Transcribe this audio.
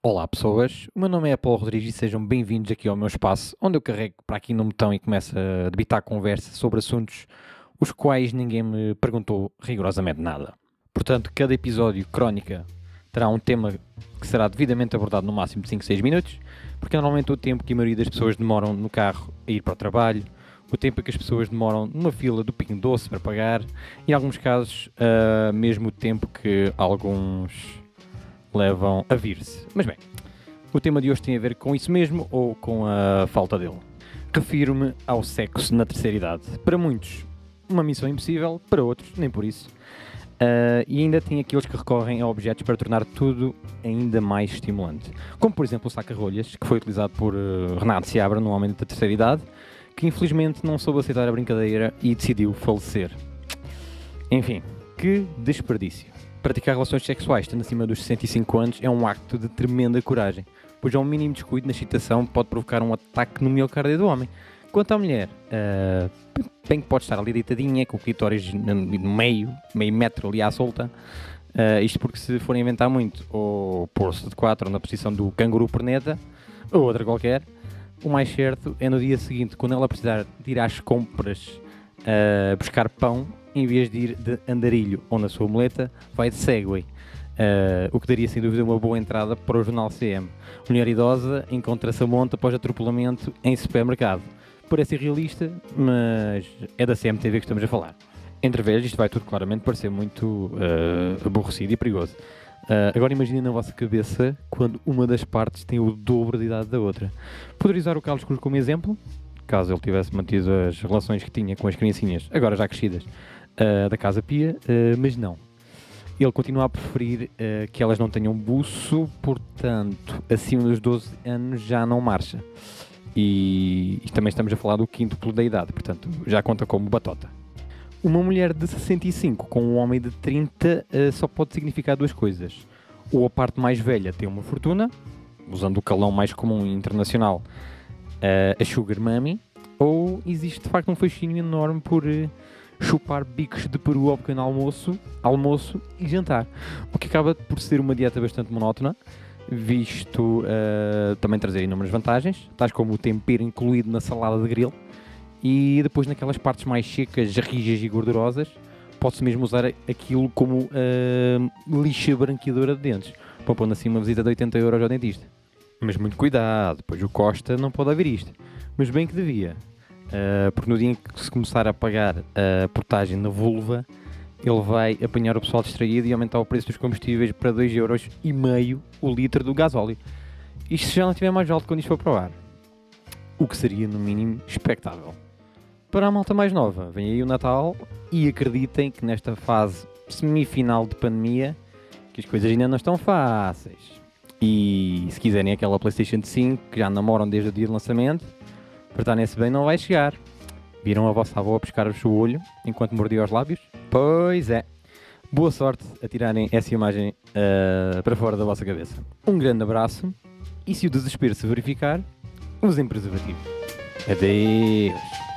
Olá pessoas, o meu nome é Paulo Rodrigues e sejam bem-vindos aqui ao meu espaço, onde eu carrego para aqui no botão e começo a debitar conversa sobre assuntos os quais ninguém me perguntou rigorosamente nada. Portanto, cada episódio crónica terá um tema que será devidamente abordado no máximo de 5, 6 minutos, porque é normalmente o tempo que a maioria das pessoas demoram no carro a ir para o trabalho, o tempo que as pessoas demoram numa fila do Pingo Doce para pagar, e em alguns casos, uh, mesmo o tempo que alguns levam a vir-se. Mas bem, o tema de hoje tem a ver com isso mesmo ou com a falta dele. Refiro-me ao sexo na terceira idade. Para muitos, uma missão impossível, para outros, nem por isso. Uh, e ainda tem aqueles que recorrem a objetos para tornar tudo ainda mais estimulante. Como, por exemplo, o saca-rolhas, que foi utilizado por uh, Renato Seabra, no homem da terceira idade, que infelizmente não soube aceitar a brincadeira e decidiu falecer. Enfim, que desperdício. Praticar relações sexuais estando acima dos 65 anos é um acto de tremenda coragem, pois a um mínimo descuido na excitação pode provocar um ataque no miocárdio do homem. Quanto à mulher, uh, bem que pode estar ali deitadinha, com o clitóris no meio, meio metro ali à solta, uh, isto porque se forem inventar muito, ou pôr-se de quatro na posição do canguru perneta, ou outra qualquer, o mais certo é no dia seguinte, quando ela precisar de ir às compras uh, buscar pão, em vez de ir de andarilho ou na sua muleta, vai de Segway. Uh, o que daria sem dúvida uma boa entrada para o jornal CM. Mulher idosa encontra-se a monta após atropelamento em supermercado. Parece irrealista, mas é da CMTV que estamos a falar. Entre vezes, isto vai tudo claramente parecer muito uh, aborrecido e perigoso. Uh, agora imaginem na vossa cabeça quando uma das partes tem o dobro de idade da outra. Poderia usar o Carlos Cruz como exemplo, caso ele tivesse mantido as relações que tinha com as criancinhas, agora já crescidas, uh, da Casa Pia, uh, mas não. Ele continua a preferir uh, que elas não tenham buço, portanto, acima dos 12 anos já não marcha. E, e também estamos a falar do quinto da idade, portanto, já conta como batota. Uma mulher de 65 com um homem de 30 só pode significar duas coisas. Ou a parte mais velha tem uma fortuna, usando o calão mais comum internacional, a Sugar Mummy, ou existe de facto um fascínio enorme por chupar bicos de peru ao pequeno almoço, almoço e jantar. O que acaba por ser uma dieta bastante monótona, visto uh, também trazer inúmeras vantagens, tais como o tempero incluído na salada de grill, e depois naquelas partes mais secas, rijas e gordurosas, pode-se mesmo usar aquilo como uh, lixa branqueadora de dentes, pôr assim uma visita de 80 euros ao dentista. Mas muito cuidado, pois o Costa não pode haver isto. Mas bem que devia. Uh, porque no dia em que se começar a pagar a portagem na vulva, ele vai apanhar o pessoal distraído e aumentar o preço dos combustíveis para 2,5€ o litro do gasóleo. Isto já não estiver mais alto quando isto for para o que seria, no mínimo, expectável. Para a malta mais nova, vem aí o Natal e acreditem que nesta fase semifinal de pandemia que as coisas ainda não estão fáceis. E se quiserem aquela PlayStation 5 que já namoram desde o dia de lançamento, apertar nesse bem não vai chegar. Viram a vossa avó a pescar-vos o olho enquanto mordia os lábios? Pois é. Boa sorte a tirarem essa imagem uh, para fora da vossa cabeça. Um grande abraço e se o desespero se verificar, usem preservativo. Adeus.